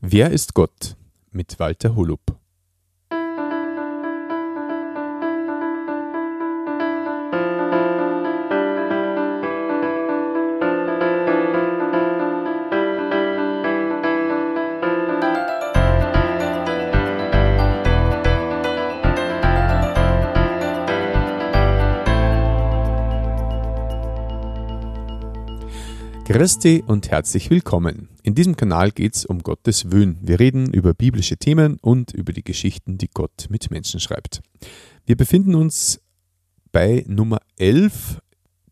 Wer ist Gott? mit Walter Holub. Christi und herzlich willkommen. In diesem Kanal geht es um Gottes Wöhn. Wir reden über biblische Themen und über die Geschichten, die Gott mit Menschen schreibt. Wir befinden uns bei Nummer 11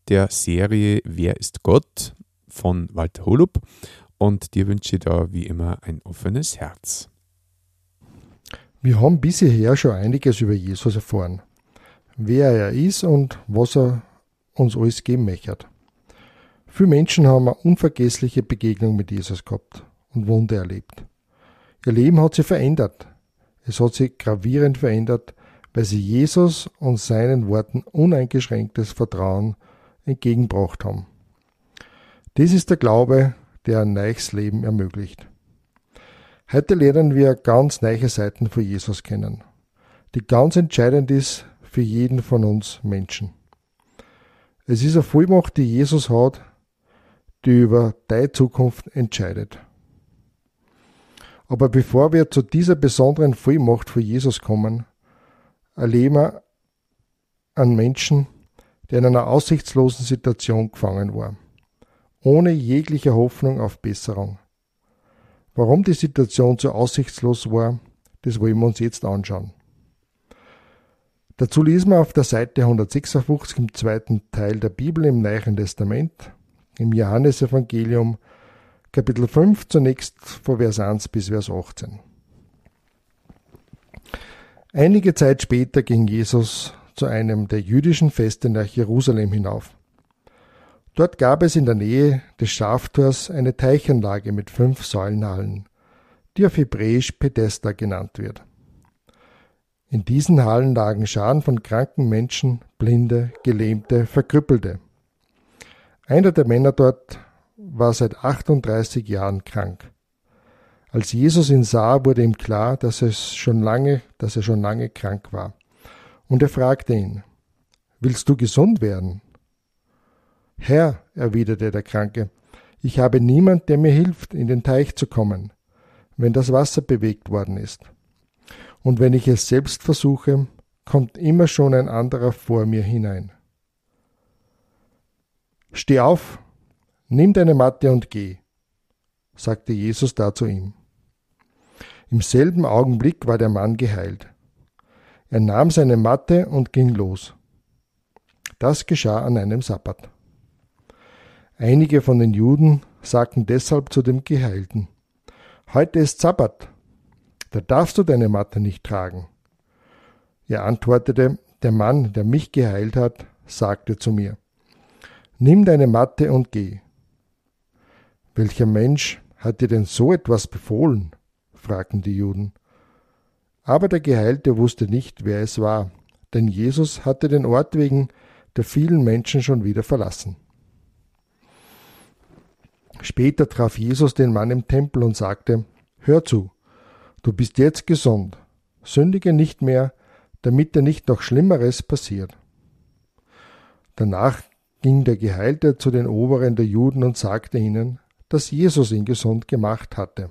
der Serie Wer ist Gott von Walter Holub und dir wünsche ich da wie immer ein offenes Herz. Wir haben bisher schon einiges über Jesus erfahren. Wer er ist und was er uns alles geben möchte. Viele Menschen haben eine unvergessliche Begegnung mit Jesus gehabt und Wunder erlebt. Ihr Leben hat sich verändert. Es hat sich gravierend verändert, weil sie Jesus und seinen Worten uneingeschränktes Vertrauen entgegengebracht haben. Das ist der Glaube, der ein neues Leben ermöglicht. Heute lernen wir ganz neue Seiten von Jesus kennen, die ganz entscheidend ist für jeden von uns Menschen. Es ist eine Vollmacht, die Jesus hat, die über deine Zukunft entscheidet. Aber bevor wir zu dieser besonderen Vollmacht für Jesus kommen, erleben wir einen Menschen, der in einer aussichtslosen Situation gefangen war, ohne jegliche Hoffnung auf Besserung. Warum die Situation so aussichtslos war, das wollen wir uns jetzt anschauen. Dazu lesen wir auf der Seite 156 im zweiten Teil der Bibel im Neuen Testament im Johannesevangelium Kapitel 5 zunächst von Vers 1 bis Vers 18. Einige Zeit später ging Jesus zu einem der jüdischen Feste nach Jerusalem hinauf. Dort gab es in der Nähe des Schaftors eine Teichanlage mit fünf Säulenhallen, die auf Hebräisch Pedesta genannt wird. In diesen Hallen lagen Scharen von kranken Menschen, Blinde, Gelähmte, Verkrüppelte. Einer der Männer dort war seit 38 Jahren krank. Als Jesus ihn sah, wurde ihm klar, dass, es schon lange, dass er schon lange krank war. Und er fragte ihn, Willst du gesund werden? Herr, erwiderte der Kranke, ich habe niemand, der mir hilft, in den Teich zu kommen, wenn das Wasser bewegt worden ist. Und wenn ich es selbst versuche, kommt immer schon ein anderer vor mir hinein. Steh auf, nimm deine Matte und geh, sagte Jesus da zu ihm. Im selben Augenblick war der Mann geheilt. Er nahm seine Matte und ging los. Das geschah an einem Sabbat. Einige von den Juden sagten deshalb zu dem Geheilten, Heute ist Sabbat, da darfst du deine Matte nicht tragen. Er antwortete, der Mann, der mich geheilt hat, sagte zu mir, Nimm deine Matte und geh. Welcher Mensch hat dir denn so etwas befohlen? fragten die Juden. Aber der Geheilte wusste nicht, wer es war, denn Jesus hatte den Ort wegen der vielen Menschen schon wieder verlassen. Später traf Jesus den Mann im Tempel und sagte, Hör zu, du bist jetzt gesund, sündige nicht mehr, damit dir nicht noch Schlimmeres passiert. Danach ging der Geheilte zu den Oberen der Juden und sagte ihnen, dass Jesus ihn gesund gemacht hatte.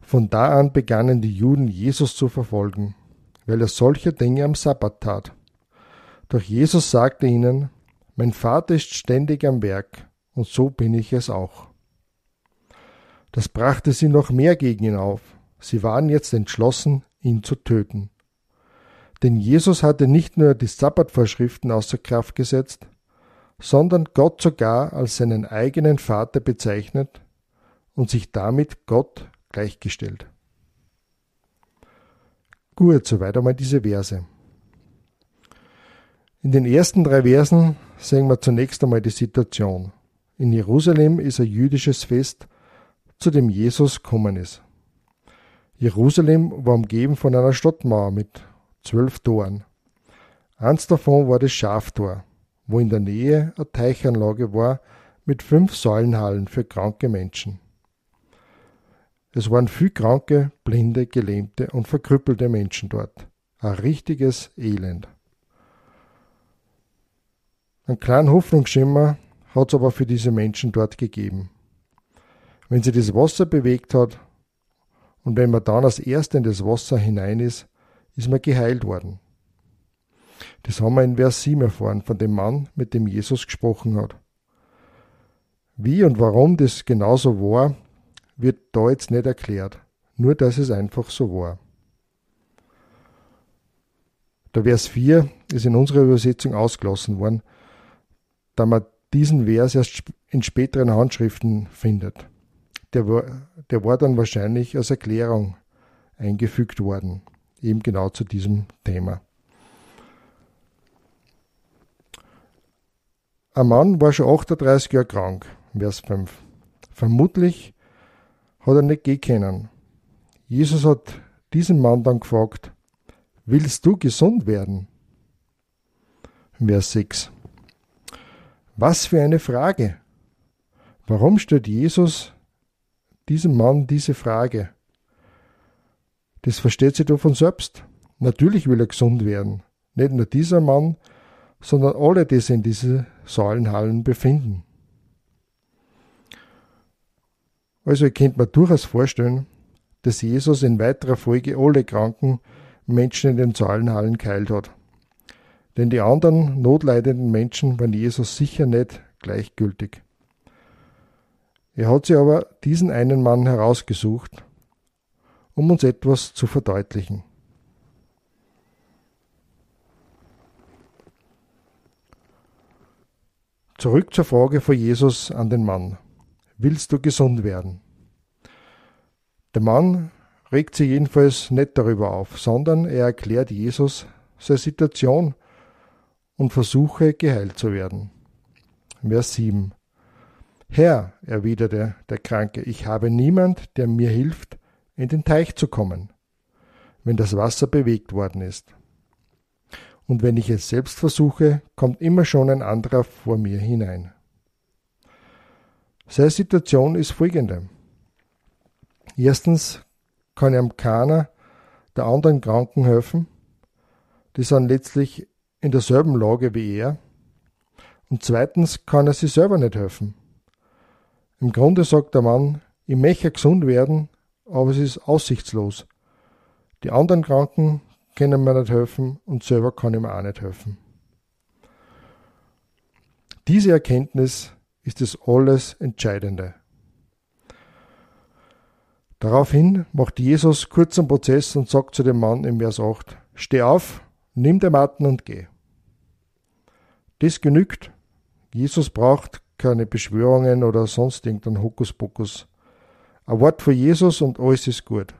Von da an begannen die Juden Jesus zu verfolgen, weil er solche Dinge am Sabbat tat. Doch Jesus sagte ihnen, mein Vater ist ständig am Werk, und so bin ich es auch. Das brachte sie noch mehr gegen ihn auf. Sie waren jetzt entschlossen, ihn zu töten. Denn Jesus hatte nicht nur die Sabbatvorschriften außer Kraft gesetzt, sondern Gott sogar als seinen eigenen Vater bezeichnet und sich damit Gott gleichgestellt. Gut, soweit einmal diese Verse. In den ersten drei Versen sehen wir zunächst einmal die Situation. In Jerusalem ist ein jüdisches Fest, zu dem Jesus kommen ist. Jerusalem war umgeben von einer Stadtmauer mit zwölf Toren. Eins davon war das Schaftor, wo in der Nähe eine Teichanlage war mit fünf Säulenhallen für kranke Menschen. Es waren viel kranke, blinde, gelähmte und verkrüppelte Menschen dort. Ein richtiges Elend. Ein kleinen Hoffnungsschimmer hat es aber für diese Menschen dort gegeben. Wenn sie das Wasser bewegt hat und wenn man dann als Erster in das Wasser hinein ist, ist man geheilt worden. Das haben wir in Vers 7 erfahren von dem Mann, mit dem Jesus gesprochen hat. Wie und warum das genauso war, wird da jetzt nicht erklärt, nur dass es einfach so war. Der Vers 4 ist in unserer Übersetzung ausgelassen worden, da man diesen Vers erst in späteren Handschriften findet. Der war, der war dann wahrscheinlich als Erklärung eingefügt worden, eben genau zu diesem Thema. Ein Mann war schon 38 Jahre krank, Vers 5. Vermutlich hat er nicht gehen können. Jesus hat diesen Mann dann gefragt, willst du gesund werden? Vers 6. Was für eine Frage! Warum stellt Jesus diesem Mann diese Frage? Das versteht sich doch von selbst. Natürlich will er gesund werden. Nicht nur dieser Mann, sondern alle, die sich in diesen Säulenhallen befinden. Also ihr könnt mir durchaus vorstellen, dass Jesus in weiterer Folge alle kranken Menschen in den Säulenhallen geheilt hat. Denn die anderen notleidenden Menschen waren Jesus sicher nicht gleichgültig. Er hat sich aber diesen einen Mann herausgesucht, um uns etwas zu verdeutlichen. Zurück zur Frage von Jesus an den Mann. Willst du gesund werden? Der Mann regt sich jedenfalls nicht darüber auf, sondern er erklärt Jesus seine Situation und versuche geheilt zu werden. Vers 7. Herr, erwiderte der Kranke, ich habe niemand, der mir hilft, in den Teich zu kommen, wenn das Wasser bewegt worden ist. Und wenn ich es selbst versuche, kommt immer schon ein anderer vor mir hinein. Seine Situation ist folgende. Erstens kann ihm keiner der anderen Kranken helfen. Die sind letztlich in derselben Lage wie er. Und zweitens kann er sich selber nicht helfen. Im Grunde sagt der Mann, ich möchte gesund werden, aber es ist aussichtslos. Die anderen Kranken können mir nicht helfen und selber kann ich mir auch nicht helfen. Diese Erkenntnis ist das alles Entscheidende. Daraufhin macht Jesus kurzen Prozess und sagt zu dem Mann im Vers 8, Steh auf, nimm den Matten und geh. Das genügt. Jesus braucht keine Beschwörungen oder sonst irgendeinen Hokuspokus. Ein Wort von Jesus und alles ist gut.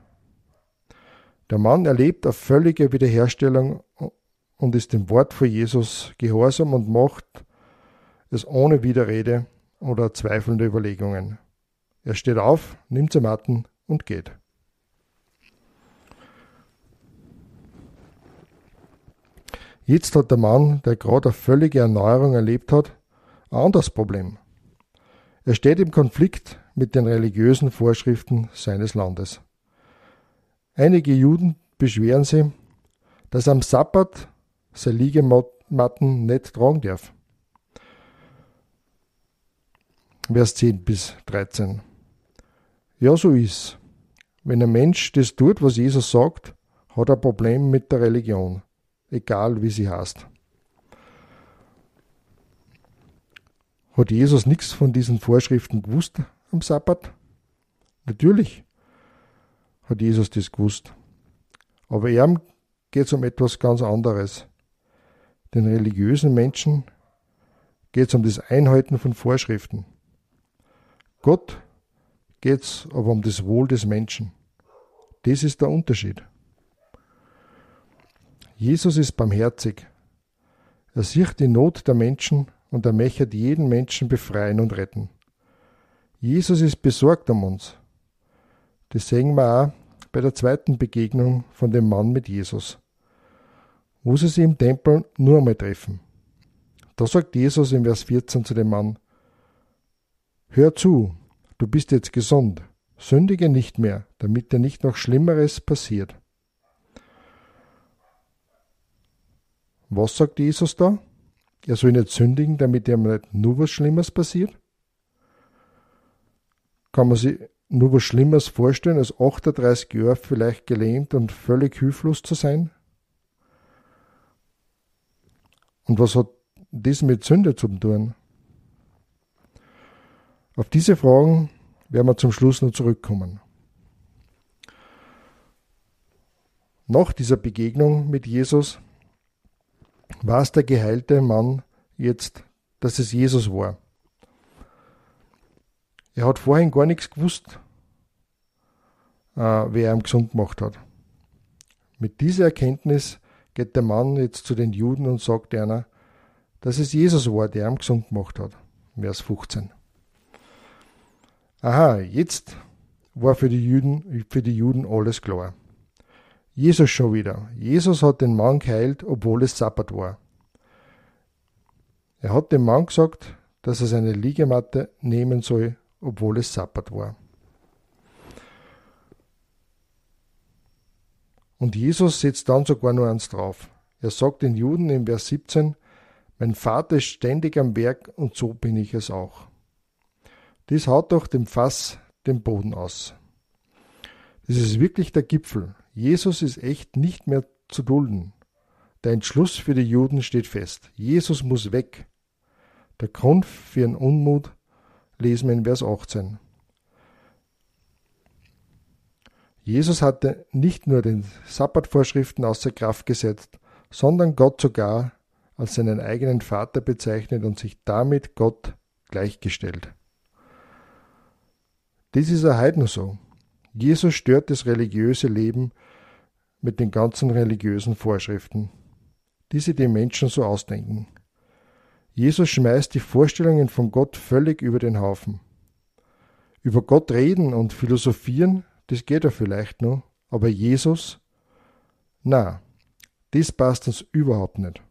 Der Mann erlebt eine völlige Wiederherstellung und ist dem Wort von Jesus gehorsam und macht es ohne Widerrede oder zweifelnde Überlegungen. Er steht auf, nimmt zum Matten und geht. Jetzt hat der Mann, der gerade eine völlige Erneuerung erlebt hat, ein anderes Problem. Er steht im Konflikt mit den religiösen Vorschriften seines Landes. Einige Juden beschweren sich, dass am Sabbat seine Liegematten nicht tragen darf. Vers 10 bis 13. Ja, so ist. Wenn ein Mensch das tut, was Jesus sagt, hat er ein Problem mit der Religion egal wie sie heißt. Hat Jesus nichts von diesen Vorschriften gewusst am Sabbat? Natürlich hat Jesus das gewusst. Aber ihm geht es um etwas ganz anderes. Den religiösen Menschen geht es um das Einhalten von Vorschriften. Gott geht es aber um das Wohl des Menschen. Das ist der Unterschied. Jesus ist barmherzig. Er sieht die Not der Menschen und er möchte jeden Menschen befreien und retten. Jesus ist besorgt um uns. Das sehen wir auch bei der zweiten Begegnung von dem Mann mit Jesus, wo sie sich im Tempel nur einmal treffen. Da sagt Jesus in Vers 14 zu dem Mann, Hör zu, du bist jetzt gesund, Sündige nicht mehr, damit dir nicht noch Schlimmeres passiert. Was sagt Jesus da? Er soll nicht sündigen, damit ihm nicht nur was Schlimmes passiert? Kann man sich nur was Schlimmes vorstellen, als 38 Jahre vielleicht gelähmt und völlig hilflos zu sein? Und was hat das mit Sünde zu tun? Auf diese Fragen werden wir zum Schluss noch zurückkommen. Nach dieser Begegnung mit Jesus war es der geheilte Mann jetzt, dass es Jesus war. Er hat vorhin gar nichts gewusst, äh, wer ihm gesund gemacht hat. Mit dieser Erkenntnis geht der Mann jetzt zu den Juden und sagt einer, dass es Jesus war, der ihm gesund gemacht hat. Vers 15. Aha, jetzt war für die Juden, für die Juden alles klar. Jesus schon wieder. Jesus hat den Mann geheilt, obwohl es Sabbat war. Er hat dem Mann gesagt, dass er seine Liegematte nehmen soll, obwohl es Sabbat war. Und Jesus setzt dann sogar nur eins drauf. Er sagt den Juden in Vers 17, mein Vater ist ständig am Werk und so bin ich es auch. Dies haut doch dem Fass den Boden aus. Das ist wirklich der Gipfel. Jesus ist echt nicht mehr zu dulden. Der Entschluss für die Juden steht fest. Jesus muss weg. Der Grund für ihren Unmut lesen wir in Vers 18. Jesus hatte nicht nur den Sabbatvorschriften außer Kraft gesetzt, sondern Gott sogar als seinen eigenen Vater bezeichnet und sich damit Gott gleichgestellt. Das ist er heute noch so. Jesus stört das religiöse Leben mit den ganzen religiösen Vorschriften, die sich die Menschen so ausdenken. Jesus schmeißt die Vorstellungen von Gott völlig über den Haufen. Über Gott reden und philosophieren, das geht ja vielleicht noch, aber Jesus, na, das passt uns überhaupt nicht.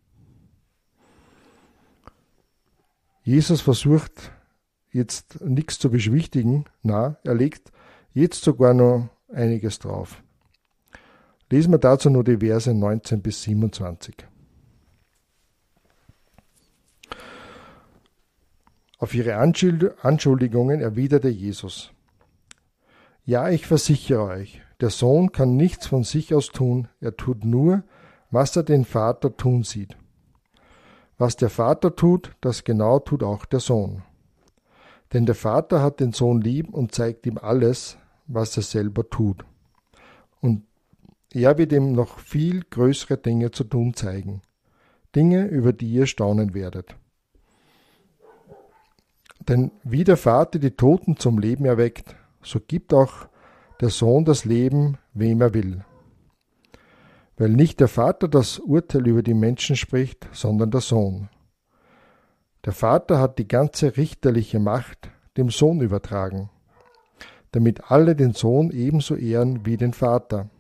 Jesus versucht jetzt nichts zu beschwichtigen, na, er legt jetzt sogar noch einiges drauf. Lesen wir dazu nur die Verse 19 bis 27. Auf ihre Anschuldigungen erwiderte Jesus. Ja, ich versichere euch, der Sohn kann nichts von sich aus tun, er tut nur, was er den Vater tun sieht. Was der Vater tut, das genau tut auch der Sohn. Denn der Vater hat den Sohn lieb und zeigt ihm alles, was er selber tut. Und er wird ihm noch viel größere Dinge zu tun zeigen. Dinge, über die ihr staunen werdet. Denn wie der Vater die Toten zum Leben erweckt, so gibt auch der Sohn das Leben, wem er will. Weil nicht der Vater das Urteil über die Menschen spricht, sondern der Sohn. Der Vater hat die ganze richterliche Macht dem Sohn übertragen, damit alle den Sohn ebenso ehren wie den Vater.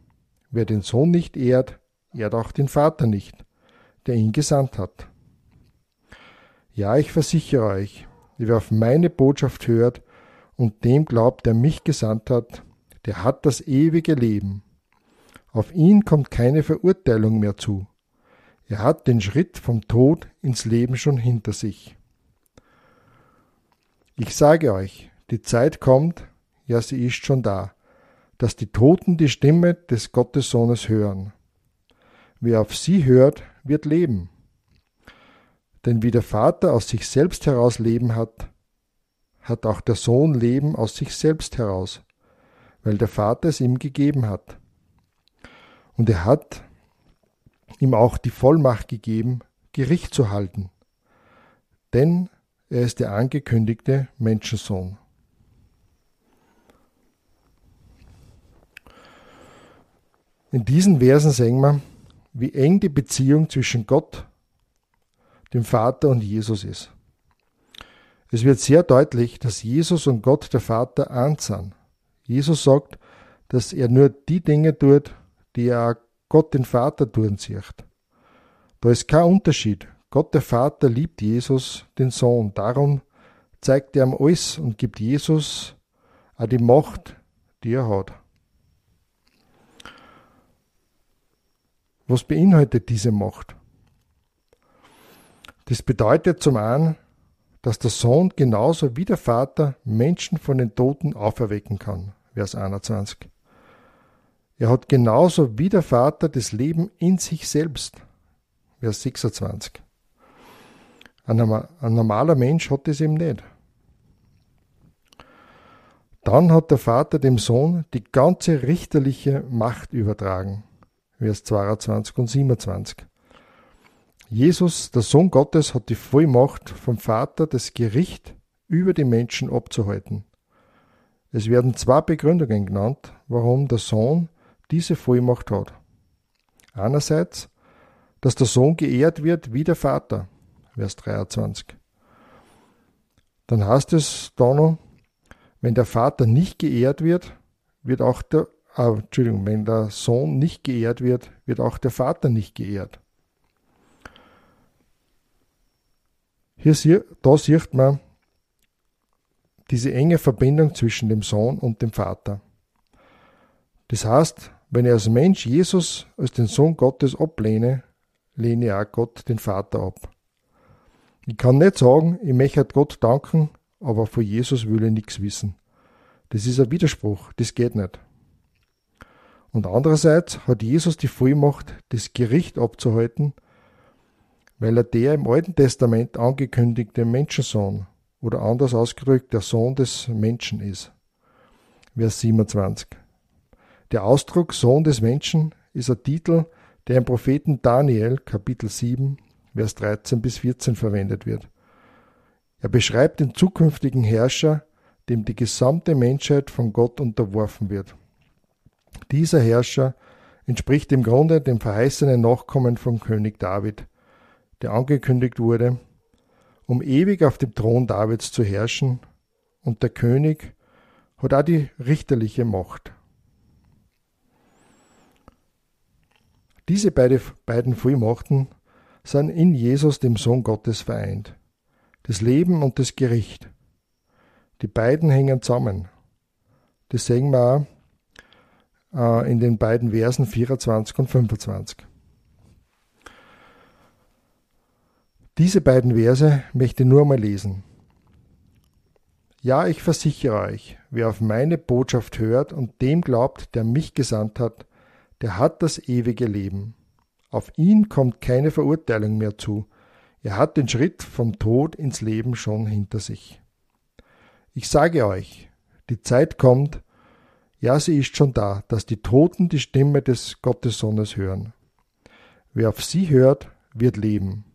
Wer den Sohn nicht ehrt, ehrt auch den Vater nicht, der ihn gesandt hat. Ja, ich versichere euch, wer auf meine Botschaft hört und dem glaubt, der mich gesandt hat, der hat das ewige Leben. Auf ihn kommt keine Verurteilung mehr zu. Er hat den Schritt vom Tod ins Leben schon hinter sich. Ich sage euch, die Zeit kommt, ja sie ist schon da, dass die Toten die Stimme des Gottessohnes hören. Wer auf sie hört, wird leben. Denn wie der Vater aus sich selbst heraus Leben hat, hat auch der Sohn Leben aus sich selbst heraus, weil der Vater es ihm gegeben hat. Und er hat ihm auch die Vollmacht gegeben, Gericht zu halten. Denn er ist der angekündigte Menschensohn. In diesen Versen sehen wir, wie eng die Beziehung zwischen Gott, dem Vater und Jesus ist. Es wird sehr deutlich, dass Jesus und Gott der Vater eins sind. Jesus sagt, dass er nur die Dinge tut, die er Gott den Vater tun sieht. Da ist kein Unterschied. Gott der Vater liebt Jesus, den Sohn. Darum zeigt er ihm alles und gibt Jesus auch die Macht, die er hat. Was beinhaltet diese Macht? Das bedeutet zum einen, dass der Sohn genauso wie der Vater Menschen von den Toten auferwecken kann. Vers 21. Er hat genauso wie der Vater das Leben in sich selbst. Vers 26. Ein, normaler Mensch hat das eben nicht. Dann hat der Vater dem Sohn die ganze richterliche Macht übertragen. Vers 22 und 27. Jesus, der Sohn Gottes, hat die Vollmacht vom Vater, das Gericht über die Menschen abzuhalten. Es werden zwei Begründungen genannt, warum der Sohn diese Vollmacht hat. Einerseits, dass der Sohn geehrt wird wie der Vater, Vers 23. Dann heißt es da noch, wenn der Vater nicht geehrt wird, wird auch der, äh, Entschuldigung, wenn der Sohn nicht geehrt wird, wird auch der Vater nicht geehrt. Hier, da sieht man diese enge Verbindung zwischen dem Sohn und dem Vater. Das heißt, wenn ich als Mensch Jesus als den Sohn Gottes ablehne, lehne ich auch Gott den Vater ab. Ich kann nicht sagen, ich möchte Gott danken, aber von Jesus will ich nichts wissen. Das ist ein Widerspruch, das geht nicht. Und andererseits hat Jesus die Vollmacht, das Gericht abzuhalten, weil er der im Alten Testament angekündigte Menschensohn oder anders ausgedrückt der Sohn des Menschen ist. Vers 27. Der Ausdruck Sohn des Menschen ist ein Titel, der im Propheten Daniel Kapitel 7 Vers 13 bis 14 verwendet wird. Er beschreibt den zukünftigen Herrscher, dem die gesamte Menschheit von Gott unterworfen wird. Dieser Herrscher entspricht im Grunde dem verheißenen Nachkommen von König David, der angekündigt wurde, um ewig auf dem Thron Davids zu herrschen, und der König hat auch die richterliche Macht. Diese beide, beiden Vollmachten sind in Jesus, dem Sohn Gottes, vereint. Das Leben und das Gericht. Die beiden hängen zusammen. Das sehen wir auch äh, in den beiden Versen 24 und 25. Diese beiden Verse möchte nur mal lesen. Ja, ich versichere euch, wer auf meine Botschaft hört und dem glaubt, der mich gesandt hat, der hat das ewige Leben. Auf ihn kommt keine Verurteilung mehr zu. Er hat den Schritt vom Tod ins Leben schon hinter sich. Ich sage euch, die Zeit kommt, ja, sie ist schon da, dass die Toten die Stimme des Gottessohnes hören. Wer auf sie hört, wird leben.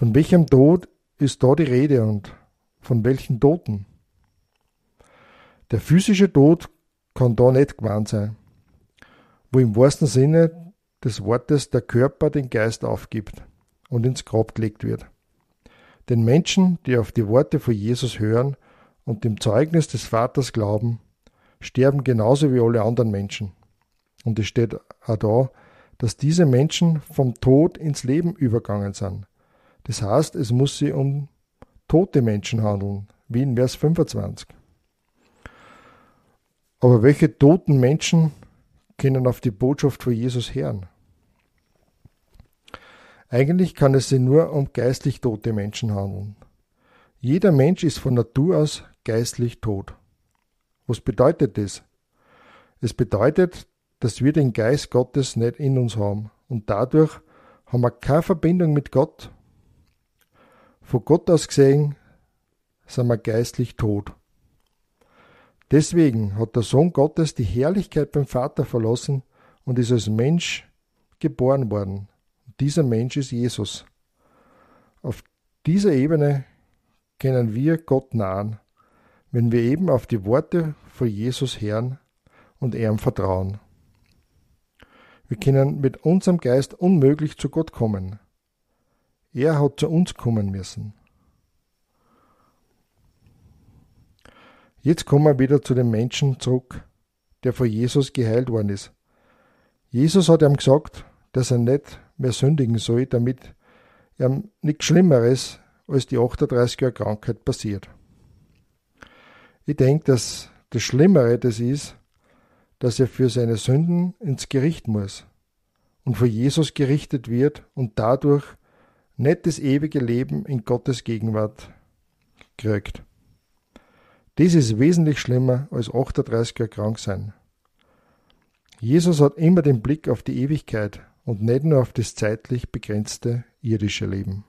Von welchem Tod ist da die Rede und von welchen Toten? Der physische Tod kann da nicht gemeint sein, wo im wahrsten Sinne des Wortes der Körper den Geist aufgibt und ins Grab gelegt wird. Den Menschen, die auf die Worte von Jesus hören und dem Zeugnis des Vaters glauben, sterben genauso wie alle anderen Menschen. Und es steht auch da, dass diese Menschen vom Tod ins Leben übergangen sind. Das heißt, es muss sich um tote Menschen handeln, wie in Vers 25. Aber welche toten Menschen können auf die Botschaft von Jesus hören? Eigentlich kann es sich nur um geistlich tote Menschen handeln. Jeder Mensch ist von Natur aus geistlich tot. Was bedeutet das? Es bedeutet, dass wir den Geist Gottes nicht in uns haben und dadurch haben wir keine Verbindung mit Gott von Gott aus gesehen sind wir geistlich tot. Deswegen hat der Sohn Gottes die Herrlichkeit beim Vater verlassen und ist als Mensch geboren worden. Und dieser Mensch ist Jesus. Auf dieser Ebene können wir Gott nahen, wenn wir eben auf die Worte von Jesus hören und ihm vertrauen. Wir können mit unserem Geist unmöglich zu Gott kommen. Er hat zu uns kommen müssen. Jetzt kommen wir wieder zu dem Menschen zurück, der von Jesus geheilt worden ist. Jesus hat ihm gesagt, dass er nicht mehr sündigen soll, damit ihm nichts Schlimmeres als die 38 Jahre Krankheit passiert. Ich denke, dass Das Schlimmere das ist, dass er für seine Sünden ins Gericht muss und vor Jesus gerichtet wird und dadurch nicht das ewige Leben in Gottes Gegenwart kriegt. Das ist wesentlich schlimmer als 38er krank sein. Jesus hat immer den Blick auf die Ewigkeit und nicht nur auf das zeitlich begrenzte irdische Leben.